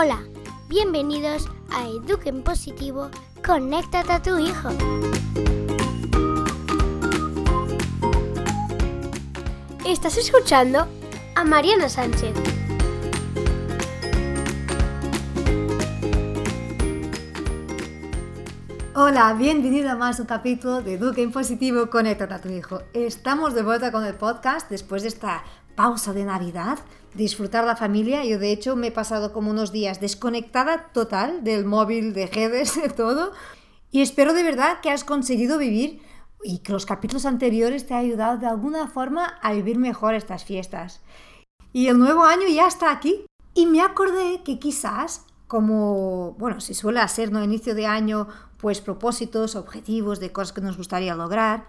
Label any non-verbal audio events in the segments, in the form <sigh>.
Hola, bienvenidos a Eduquen Positivo, conéctate a tu hijo. Estás escuchando a Mariana Sánchez. Hola, bienvenido a más un capítulo de Eduquen Positivo, conéctate a tu hijo. Estamos de vuelta con el podcast después de esta pausa de Navidad, disfrutar la familia. Yo de hecho me he pasado como unos días desconectada total del móvil, de redes, de todo. Y espero de verdad que has conseguido vivir y que los capítulos anteriores te han ayudado de alguna forma a vivir mejor estas fiestas. Y el nuevo año ya está aquí. Y me acordé que quizás, como, bueno, si suele hacer, ¿no? Inicio de año, pues propósitos, objetivos de cosas que nos gustaría lograr.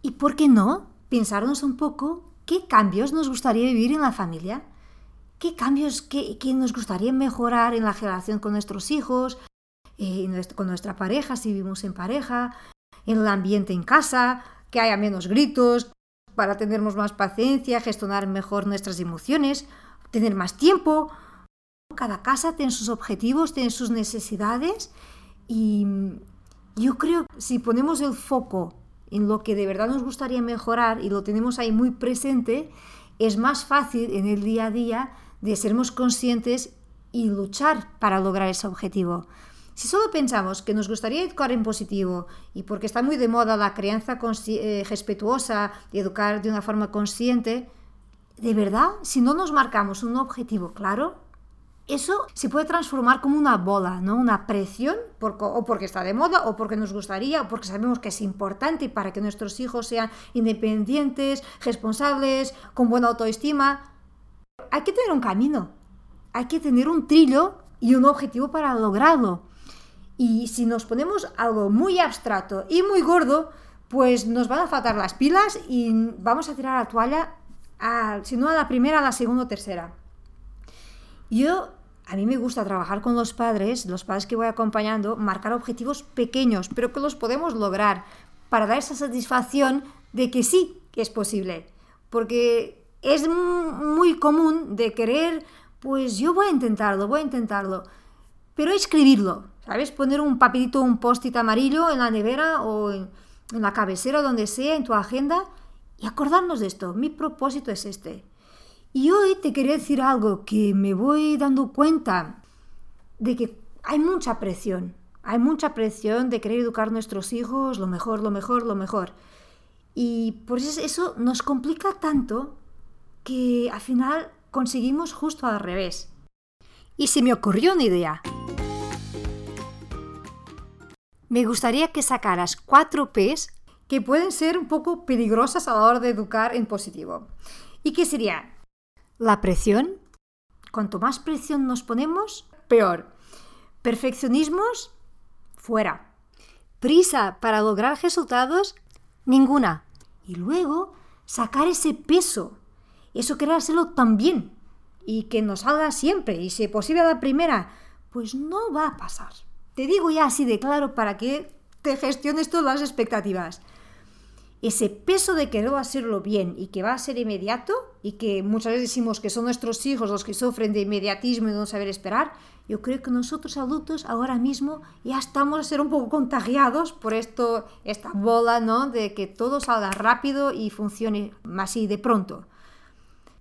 ¿Y por qué no? Pensarnos un poco ¿Qué cambios nos gustaría vivir en la familia? ¿Qué cambios que, nos gustaría mejorar en la relación con nuestros hijos, eh, con nuestra pareja, si vivimos en pareja, en el ambiente en casa, que haya menos gritos, para tenernos más paciencia, gestionar mejor nuestras emociones, tener más tiempo? Cada casa tiene sus objetivos, tiene sus necesidades y yo creo que si ponemos el foco en lo que de verdad nos gustaría mejorar y lo tenemos ahí muy presente, es más fácil en el día a día de sermos conscientes y luchar para lograr ese objetivo. Si solo pensamos que nos gustaría educar en positivo y porque está muy de moda la crianza eh, respetuosa y educar de una forma consciente, de verdad, si no nos marcamos un objetivo claro, eso se puede transformar como una bola, ¿no? Una presión, o porque está de moda, o porque nos gustaría, o porque sabemos que es importante para que nuestros hijos sean independientes, responsables, con buena autoestima. Hay que tener un camino, hay que tener un trillo y un objetivo para lograrlo. Y si nos ponemos algo muy abstracto y muy gordo, pues nos van a faltar las pilas y vamos a tirar la toalla, si no a la primera, a la segunda o tercera. Yo, a mí me gusta trabajar con los padres, los padres que voy acompañando, marcar objetivos pequeños, pero que los podemos lograr para dar esa satisfacción de que sí que es posible. Porque es muy común de querer, pues yo voy a intentarlo, voy a intentarlo, pero escribirlo, ¿sabes? Poner un papelito, un post-it amarillo en la nevera o en, en la cabecera, donde sea, en tu agenda, y acordarnos de esto. Mi propósito es este. Y hoy te quería decir algo que me voy dando cuenta de que hay mucha presión. Hay mucha presión de querer educar a nuestros hijos lo mejor, lo mejor, lo mejor. Y por eso eso nos complica tanto que al final conseguimos justo al revés. Y se me ocurrió una idea. Me gustaría que sacaras cuatro P's que pueden ser un poco peligrosas a la hora de educar en positivo. ¿Y qué sería? La presión. Cuanto más presión nos ponemos, peor. Perfeccionismos, fuera. Prisa para lograr resultados, ninguna. Y luego sacar ese peso, eso querer hacerlo también y que nos salga siempre y si posible a la primera, pues no va a pasar. Te digo ya así de claro para que te gestiones todas las expectativas ese peso de querer hacerlo bien y que va a ser inmediato y que muchas veces decimos que son nuestros hijos los que sufren de inmediatismo y no saber esperar, yo creo que nosotros adultos ahora mismo ya estamos a ser un poco contagiados por esto, esta bola, ¿no? De que todo salga rápido y funcione así de pronto.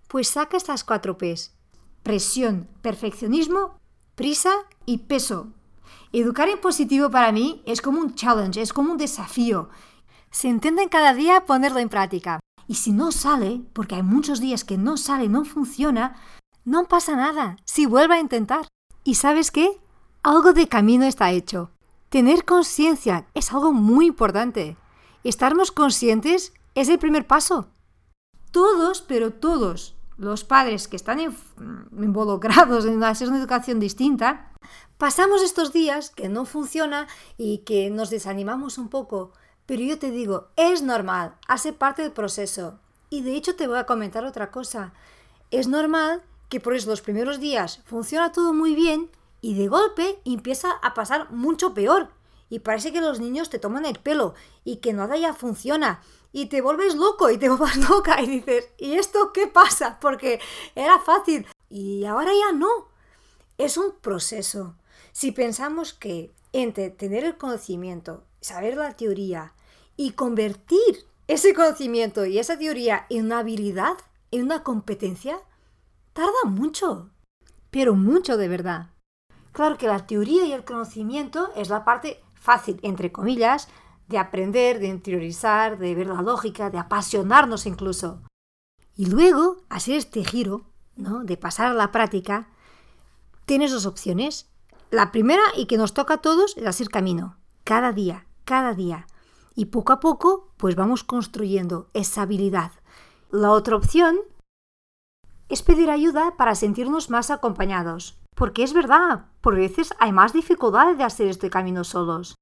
Pues saca estas cuatro P's. Presión, perfeccionismo, prisa y peso. Educar en positivo para mí es como un challenge, es como un desafío se intenten cada día ponerlo en práctica. Y si no sale, porque hay muchos días que no sale, no funciona, no pasa nada, si vuelve a intentar. ¿Y sabes qué? Algo de camino está hecho. Tener conciencia es algo muy importante. Estarnos conscientes es el primer paso. Todos, pero todos, los padres que están involucrados en hacer una educación distinta, pasamos estos días que no funciona y que nos desanimamos un poco, pero yo te digo, es normal, hace parte del proceso. Y de hecho te voy a comentar otra cosa. Es normal que por eso los primeros días funciona todo muy bien y de golpe empieza a pasar mucho peor. Y parece que los niños te toman el pelo y que nada ya funciona. Y te vuelves loco y te <laughs> vuelves loca y dices, ¿y esto qué pasa? Porque era fácil y ahora ya no. es un proceso. Si pensamos que entre tener el conocimiento, saber la teoría y convertir ese conocimiento y esa teoría en una habilidad, en una competencia, tarda mucho, pero mucho de verdad. Claro que la teoría y el conocimiento es la parte fácil, entre comillas, de aprender, de interiorizar, de ver la lógica, de apasionarnos incluso. Y luego, hacer este giro, ¿no? De pasar a la práctica, tienes dos opciones. La primera, y que nos toca a todos, es hacer camino. Cada día, cada día. Y poco a poco, pues vamos construyendo esa habilidad. La otra opción es pedir ayuda para sentirnos más acompañados. Porque es verdad, por veces hay más dificultades de hacer este camino solos.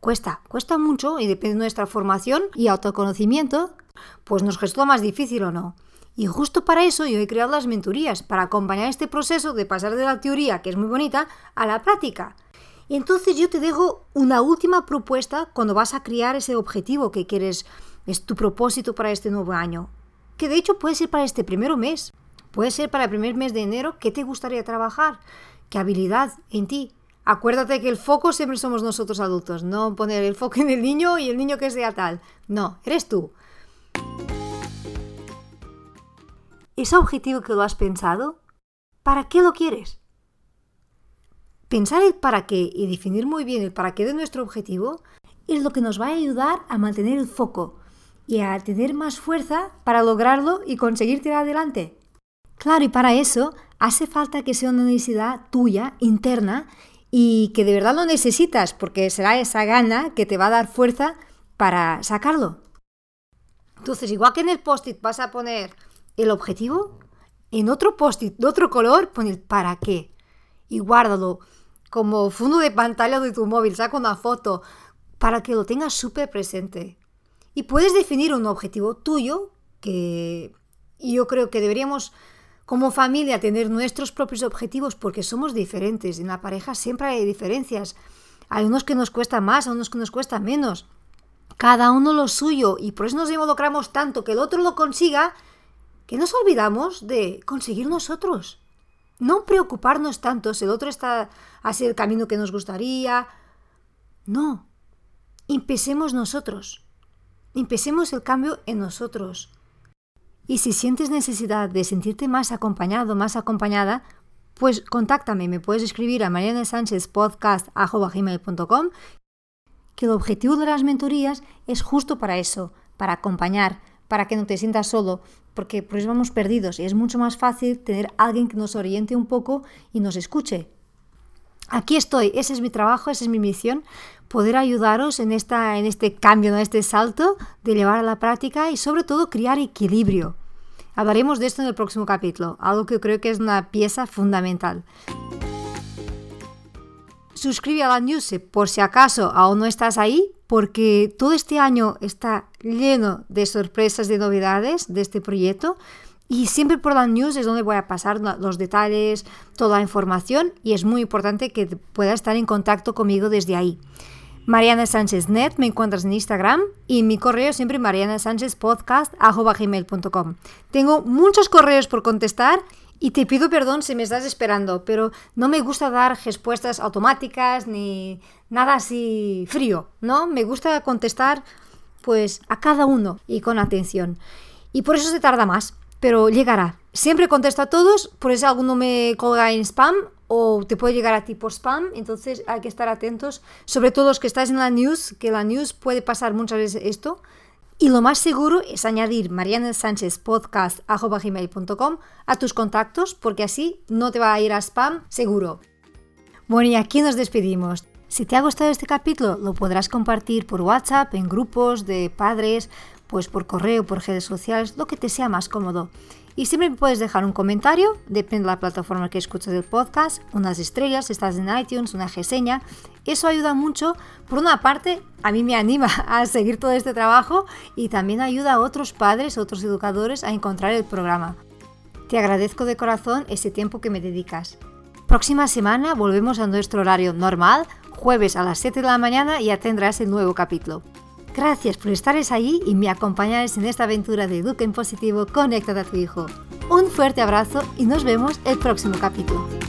Cuesta, cuesta mucho y depende de nuestra formación y autoconocimiento, pues nos resulta más difícil o no. Y justo para eso yo he creado las mentorías, para acompañar este proceso de pasar de la teoría, que es muy bonita, a la práctica. Entonces yo te dejo una última propuesta cuando vas a crear ese objetivo que quieres, es tu propósito para este nuevo año. Que de hecho puede ser para este primer mes, puede ser para el primer mes de enero, ¿qué te gustaría trabajar? ¿Qué habilidad en ti? Acuérdate que el foco siempre somos nosotros adultos, no poner el foco en el niño y el niño que sea tal. No, eres tú. ese objetivo que lo has pensado, ¿para qué lo quieres? Pensar el para qué y definir muy bien el para qué de nuestro objetivo es lo que nos va a ayudar a mantener el foco y a tener más fuerza para lograrlo y conseguir tirar adelante. Claro, y para eso hace falta que sea una necesidad tuya, interna, y que de verdad lo necesitas, porque será esa gana que te va a dar fuerza para sacarlo. Entonces, igual que en el post-it vas a poner el objetivo, en otro post-it de otro color pon el para qué y guárdalo como fondo de pantalla de tu móvil, saca una foto para que lo tengas súper presente. Y puedes definir un objetivo tuyo que yo creo que deberíamos como familia tener nuestros propios objetivos porque somos diferentes. En la pareja siempre hay diferencias. Hay unos que nos cuesta más, hay unos que nos cuesta menos. Cada uno lo suyo y por eso nos involucramos tanto que el otro lo consiga que nos olvidamos de conseguir nosotros. No preocuparnos tanto si el otro está hacia el camino que nos gustaría. No. Empecemos nosotros. Empecemos el cambio en nosotros. Y si sientes necesidad de sentirte más acompañado, más acompañada, pues contáctame, me puedes escribir a marianesanchezpodcast.com que el objetivo de las mentorías es justo para eso, para acompañar, para que no te sientas solo, porque por eso vamos perdidos y es mucho más fácil tener alguien que nos oriente un poco y nos escuche. Aquí estoy, ese es mi trabajo, esa es mi misión, poder ayudaros en, esta, en este cambio, en este salto de llevar a la práctica y sobre todo crear equilibrio. Hablaremos de esto en el próximo capítulo, algo que creo que es una pieza fundamental. Suscríbete a la news por si acaso aún no estás ahí porque todo este año está lleno de sorpresas, de novedades de este proyecto. Y siempre por la news es donde voy a pasar los detalles, toda la información y es muy importante que puedas estar en contacto conmigo desde ahí. Mariana Sánchez Net, me encuentras en Instagram y mi correo siempre mariana sánchez podcast Tengo muchos correos por contestar y te pido perdón si me estás esperando, pero no me gusta dar respuestas automáticas ni nada así frío, ¿no? Me gusta contestar pues a cada uno y con atención. Y por eso se tarda más, pero llegará. Siempre contesto a todos, por eso alguno me colga en spam o te puede llegar a ti por spam, entonces hay que estar atentos, sobre todo los que estáis en la news, que la news puede pasar muchas veces esto, y lo más seguro es añadir marianesanchezpodcast.com a tus contactos porque así no te va a ir a spam seguro. Bueno, y aquí nos despedimos. Si te ha gustado este capítulo, lo podrás compartir por WhatsApp, en grupos de padres, pues por correo, por redes sociales, lo que te sea más cómodo. Y siempre puedes dejar un comentario, depende de la plataforma que escuches el podcast, unas estrellas, si estás en iTunes, una reseña. Eso ayuda mucho. Por una parte, a mí me anima <laughs> a seguir todo este trabajo y también ayuda a otros padres, otros educadores a encontrar el programa. Te agradezco de corazón ese tiempo que me dedicas. Próxima semana volvemos a nuestro horario normal, jueves a las 7 de la mañana ya tendrás el nuevo capítulo. Gracias por estar ahí y me acompañáis en esta aventura de Educa en Positivo Conecta a tu hijo. Un fuerte abrazo y nos vemos el próximo capítulo.